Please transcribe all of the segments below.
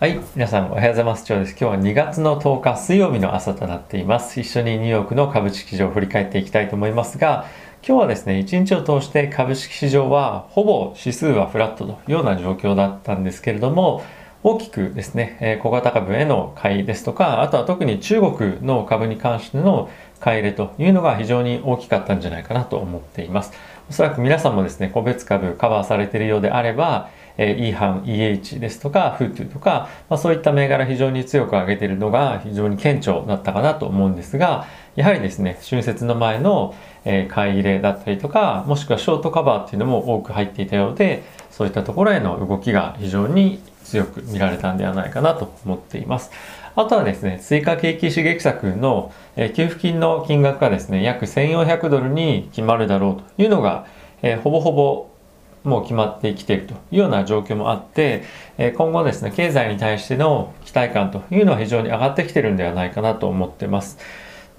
はい、皆さんおはようございます。長です。今日は2月の10日水曜日の朝となっています。一緒にニューヨークの株式市場を振り返っていきたいと思いますが、今日はですね、一日を通して株式市場はほぼ指数はフラットというような状況だったんですけれども、大きくですね、小型株への買いですとか、あとは特に中国の株に関しての買い入れというのが非常に大きかったんじゃないかなと思っています。おそらく皆さんもですね、個別株カバーされているようであれば、えー、E 班 EH ですとか FUTU とか、まあ、そういった銘柄非常に強く上げているのが非常に顕著だったかなと思うんですがやはりですね春節の前の、えー買い入れだったりとかもしくはショートカバーっていうのも多く入っていたようでそういったところへの動きが非常に強く見られたんではないかなと思っています。あとはですね、追加景気刺激策の、えー給付金の金額がですね、約1400ドルに決まるだろうというのが、えーほぼほぼもう決まってきているというような状況もあって、え今後ですね、経済に対しての期待感というのは非常に上がってきてるんではないかなと思ってます。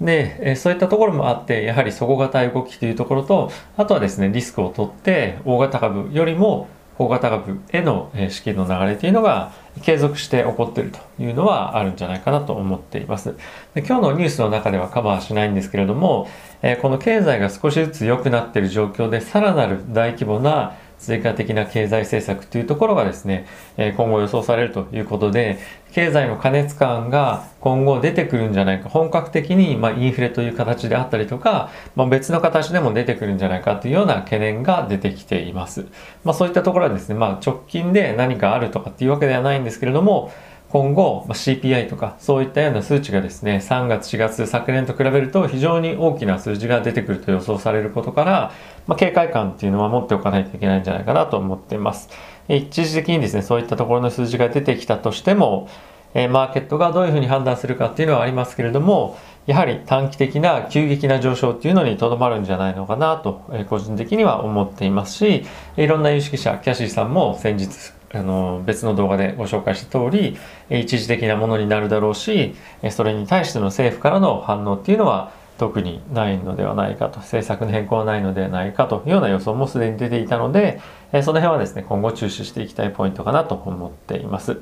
で、そういったところもあって、やはり底堅い動きというところと、あとはですね、リスクを取って、大型株よりも小型株への資金の流れというのが継続して起こっているというのはあるんじゃないかなと思っています。で今日のニュースの中ではカバーしないんですけれども、えこの経済が少しずつ良くなっている状況で、さらなる大規模な追加的な経済政策というところがですね、え今後予想されるということで、経済の過熱感が今後出てくるんじゃないか、本格的にまインフレという形であったりとか、まあ、別の形でも出てくるんじゃないかというような懸念が出てきています。まあ、そういったところはですね、まあ、直近で何かあるとかっていうわけではないんですけれども、今後、ま CPI とかそういったような数値がですね、3月、4月、昨年と比べると非常に大きな数字が出てくると予想されることから、まあ、警戒感っていうのは持っておかないといけないんじゃないかなと思っています。一時的にですね、そういったところの数字が出てきたとしても、えマーケットがどういうふうに判断するかっていうのはありますけれども、やはり短期的な急激な上昇っていうのにとどまるんじゃないのかなと、え個人的には思っていますし、いろんな有識者、キャシーさんも先日、あの別の動画でご紹介した通り、一時的なものになるだろうし、それに対しての政府からの反応っていうのは特にないのではないかと、政策の変更はないのではないかというような予想もすでに出ていたので、その辺はですね、今後注視していきたいポイントかなと思っています。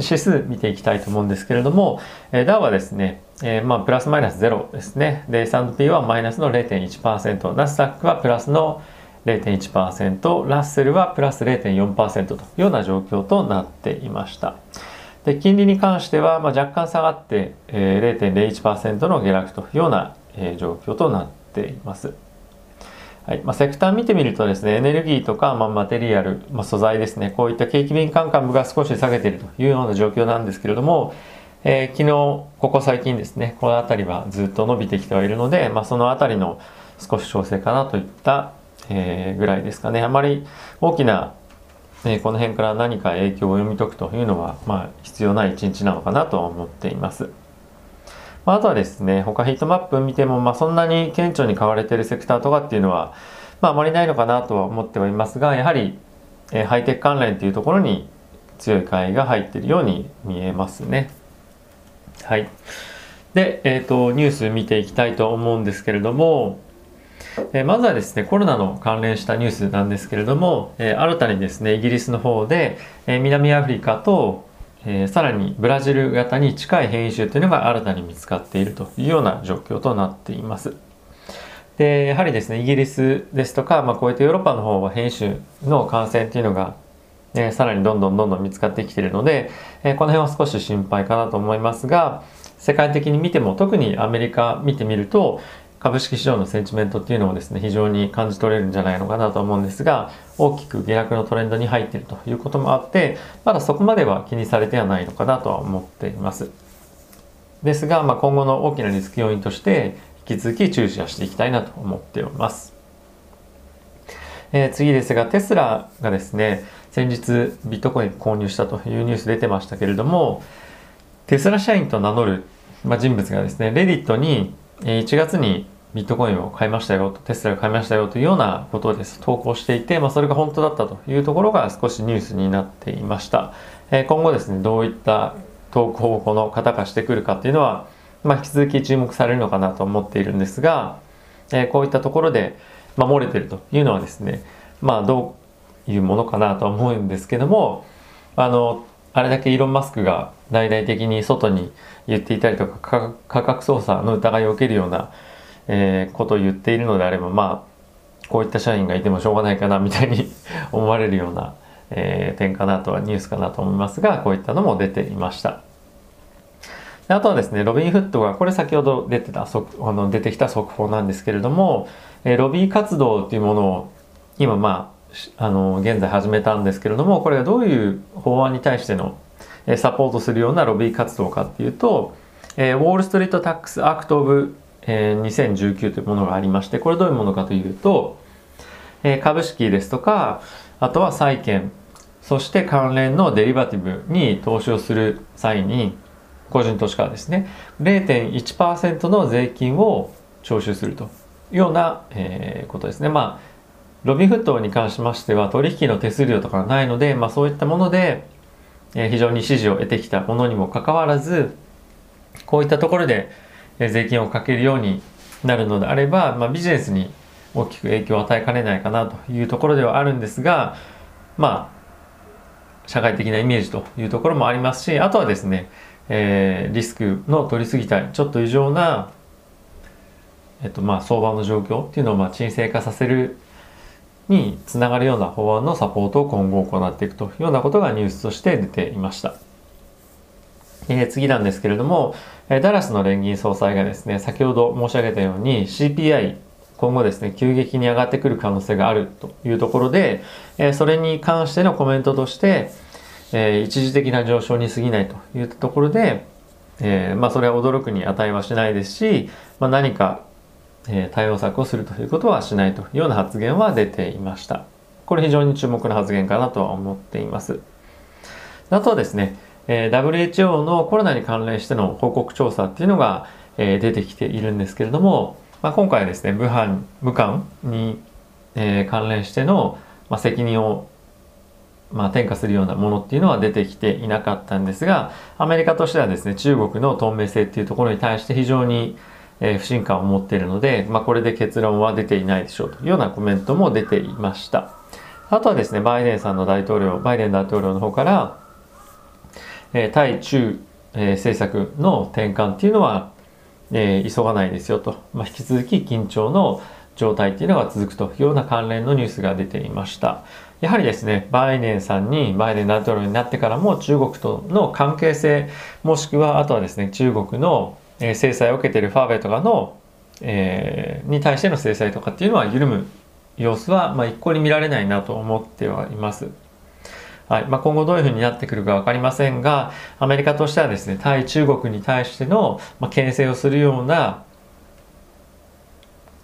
指数見ていきたいと思うんですけれども、ダウはですね、えーまあ、プラスマイナスゼロですね。で、S&P はマイナスの0.1%、ナスダックはプラスの0.1%、ラッセルはプラス0.4%というような状況となっていました。で、金利に関しては、まあ、若干下がって、えー0.01%の下落というような、えー状況となっています。はいまあ、セクター見てみるとですね、エネルギーとか、まあ、マテリアル、まあ、素材ですね、こういった景気敏感株が少し下げているというような状況なんですけれども、えー昨日、ここ最近ですね、この辺りはずっと伸びてきてはいるので、まあ、その辺りの少し調整かなといった、えーぐらいですかね。あまり大きな、えーこの辺から何か影響を読み解くというのは、まあ、必要ない一日なのかなと思っています。まあ、あとはですね、他ヒートマップ見ても、まあ、そんなに顕著に買われているセクターとかっていうのは、まあ、あまりないのかなとは思ってはいますが、やはり、えーハイテク関連というところに強い買いが入っているように見えますね。はい。で、えっ、と、ニュース見ていきたいと思うんですけれども、えまずはですね、コロナの関連したニュースなんですけれども、え新たにですね、イギリスの方で、え南アフリカと、えさらにブラジル型に近い変異種というのが新たに見つかっているというような状況となっています。でやはりですねイギリスですとか、まあ、こういったヨーロッパの方は変異種の感染というのが、えーさらにどんどんどんどん見つかってきているので、えーこの辺は少し心配かなと思いますが世界的に見ても特にアメリカ見てみると株式市場のセンチメントっていうのもですね非常に感じ取れるんじゃないのかなと思うんですが大きく下落のトレンドに入っているということもあってまだそこまでは気にされてはないのかなとは思っています。ですが、まあ、今後の大きなリスク要因として引き続き注視はしていきたいなと思っております。えー次ですがテスラがですね先日ビットコイン購入したというニュース出てましたけれどもテスラ社員と名乗る、まあ、人物がですねレディットに1月にビットコインを買いましたよとテスラが買いましたよというようなことをです。投稿していて、まあ、それが本当だったというところが少しニュースになっていました、え今後ですねどういった投稿をこの方がしてくるかっていうのは、まあ、引き続き注目されるのかなと思っているんですが、えこういったところで、まあ、漏れてるというのはですねまあどういうものかなとは思うんですけどもあのあれだけイーロン・マスクが大々的に外に言っていたりとか価格操作の疑いを受けるような、えー、ことを言っているのであればまあこういった社員がいてもしょうがないかなみたいに 思われるような、えー、点かなとはニュースかなと思いますがこういったのも出ていました。あとはですね、ロビンフッドが、これ先ほど出てた、あの出てきた速報なんですけれども、えロビー活動というものを今まあ、あの、現在始めたんですけれども、これがどういう法案に対してのサポートするようなロビー活動かっていうと、え Wall Street Tax Act of、え2019というものがありまして、これどういうものかというと、え株式ですとか、あとは債券、そして関連のデリバティブに投資をする際に、個人投資家はですね、0.1%の税金を徴収するというような、えー、ことですね。まあ、ロビンフットに関しましては取引の手数料とかないので、まあ、そういったもので、えー、非常に支持を得てきたものにもかかわらず、こういったところで、税金をかけるようになるのであれば、まあ、ビジネスに大きく影響を与えかねないかなというところではあるんですが、まあ、社会的なイメージというところもありますし、あとはですね、えー、リスクの取りすぎたいちょっと異常な、えっとまあ、相場の状況っていうのをまあ沈静化させるにつながるような法案のサポートを今後行っていくというようなことがニュースとして出ていました。えー、次なんですけれども、えダラスの連銀総裁がですね、先ほど申し上げたように CPI 今後ですね、急激に上がってくる可能性があるというところで、えそれに関してのコメントとして、えー、一時的な上昇に過ぎないといったところで、えー、まあ、それは驚くに値はしないですし、まあ、何か、え、対応策をするということはしないというような発言は出ていました。これ非常に注目の発言かなとは思っています。あとはですね、え WHO のコロナに関連しての報告調査っていうのが、え出てきているんですけれども、まあ、今回ですね、武漢、武漢に、関連しての、まあ、責任をまあ、転嫁するようなものっていうのは出てきていなかったんですがアメリカとしてはですね中国の透明性っていうところに対して非常に、えー、不信感を持っているので、まあ、これで結論は出ていないでしょうというようなコメントも出ていました。あとはですねバイデンさんの大統領バイデン大統領の方から、えー、対中、えー、政策の転換っていうのは、えー、急がないですよと、まあ、引き続き緊張の状態っていうのが続くというような関連のニュースが出ていました。やはりですね、バイデンさんに、バイデン大統領になってからも中国との関係性、もしくはあとはですね、中国の制裁を受けているファーウェイとかの、えー、に対しての制裁とかっていうのは緩む様子は、まあ、一向に見られないなと思ってはいます。はいまあ、今後どういうふうになってくるか分かりませんが、アメリカとしてはですね、対中国に対しての、まあ、牽制をするような、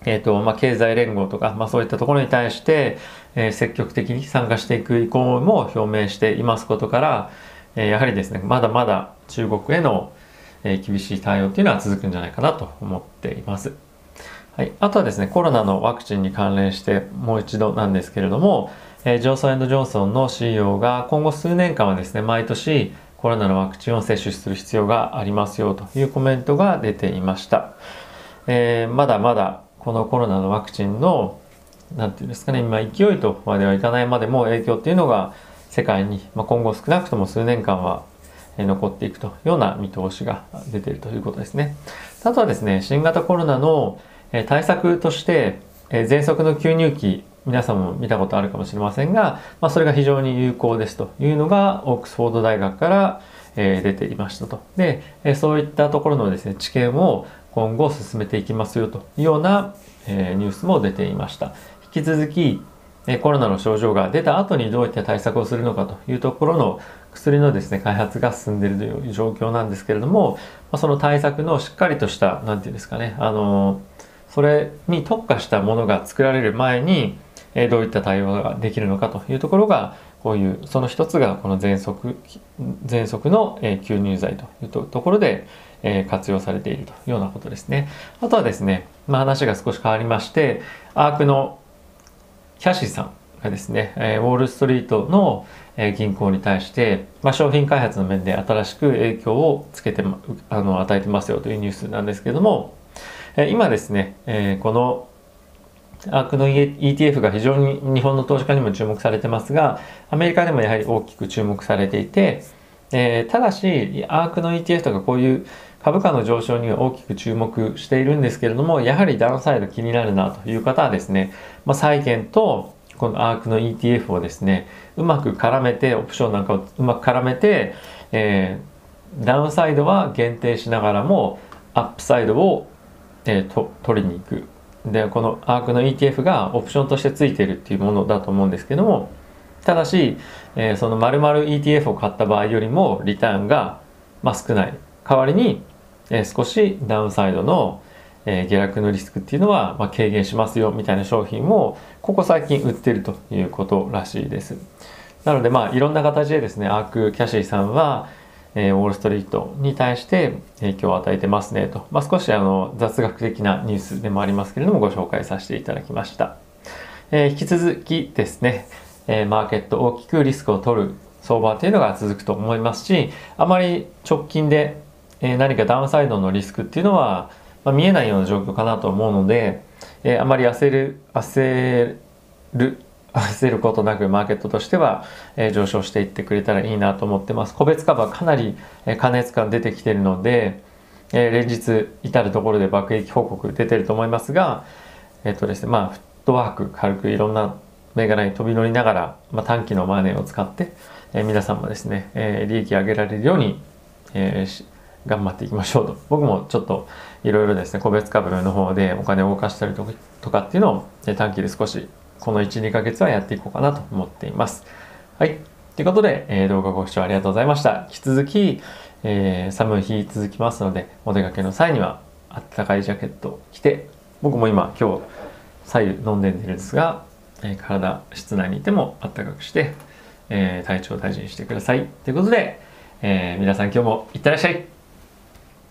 えーとまあ、経済連合とか、まあ、そういったところに対して、えー、積極的に参加していく意向も表明していますことから、えー、やはりですねまだまだ中国への、えー、厳しい対応っていうのは続くんじゃないかなと思っています。はい、あとはですねコロナのワクチンに関連してもう一度なんですけれども、えー、ジョンソンジョンソンの CEO が今後数年間はですね毎年コロナのワクチンを接種する必要がありますよというコメントが出ていました。えー、まだまだこのコロナのワクチンの何て言うんですかね今勢いとまではいかないまでも影響っていうのが世界に、まあ、今後少なくとも数年間は残っていくというような見通しが出ているということですね。あとはですね、新型コロナの対策として、喘息の吸入器、皆さんも見たことあるかもしれませんが、まあ、それが非常に有効ですというのが、オックスフォード大学からえ出ていましたと。で、えそういったところのですね、知見を今後進めていきますよというようなえニュースも出ていました。引き続きコロナの症状が出た後にどういった対策をするのかというところの薬のですね開発が進んでいるという状況なんですけれどもまあその対策のしっかりとした何て言うんですかねあのそれに特化したものが作られる前にえどういった対応ができるのかというところがこういうその一つがこの喘息喘息のえ吸入剤というところでえ活用されているというようなことですね。あとはですね、まあ、話が少し変わりましてアークのキャシーさんがですね、えウォールストリートの、え銀行に対して、まあ、商品開発の面で新しく影響をつけて、あの、与えてますよというニュースなんですけども、え今ですね、えこのアークの ETF が非常に日本の投資家にも注目されてますが、アメリカでもやはり大きく注目されていて、えー、ただし、アークの ETF とかこういう株価の上昇には大きく注目しているんですけれども、やはりダウンサイド気になるなという方はですね、まあ、債券とこのアークの ETF をですね、うまく絡めて、オプションなんかをうまく絡めて、えー、ダウンサイドは限定しながらも、アップサイドを、えー、と取りに行く。で、このアークの ETF がオプションとしてついてるっていうものだと思うんですけども、ただし、えー、その丸々 ETF を買った場合よりもリターンが、まあ、少ない。代わりに、えー、少しダウンサイドの、えー、下落のリスクっていうのは、まあ、軽減しますよみたいな商品をここ最近売ってるということらしいです。なのでまあいろんな形でですねアークキャシーさんは、えー、ウォールストリートに対して影響を与えてますねと、まあ、少しあの雑学的なニュースでもありますけれどもご紹介させていただきました。えー、引き続きですね、えー、マーケット大きくリスクを取る相場というのが続くと思いますし、あまり直近で、え、何かダウンサイドのリスクっていうのは、まあ、見えないような状況かなと思うので、え、あまり焦る、焦る、焦ることなくマーケットとしては、え、上昇していってくれたらいいなと思ってます。個別株はかなり、えー、過熱感出てきてるので、え、連日至る所で爆撃報告出てると思いますが、えっ、とですね、まあ、フットワーク軽くいろんな銘柄に飛び乗りながら、まあ、短期のマネーを使って、え、皆さんもですね、え、利益上げられるように、えー、頑張っていきましょうと。僕もちょっといろいろですね、個別株の方でお金を動かしたりとかっていうのを、え短期で少しこの1、2ヶ月はやっていこうかなと思っています。はい。ということで、えー、動画ご視聴ありがとうございました。引き続き、えー、寒い日続きますので、お出かけの際には、あったかいジャケットを着て、僕も今、今日、左右飲んでるんですが、えー、体室内にいてもあったかくして、え、体調を大事にしてくださいということで、え、皆さん今日もいってらっしゃい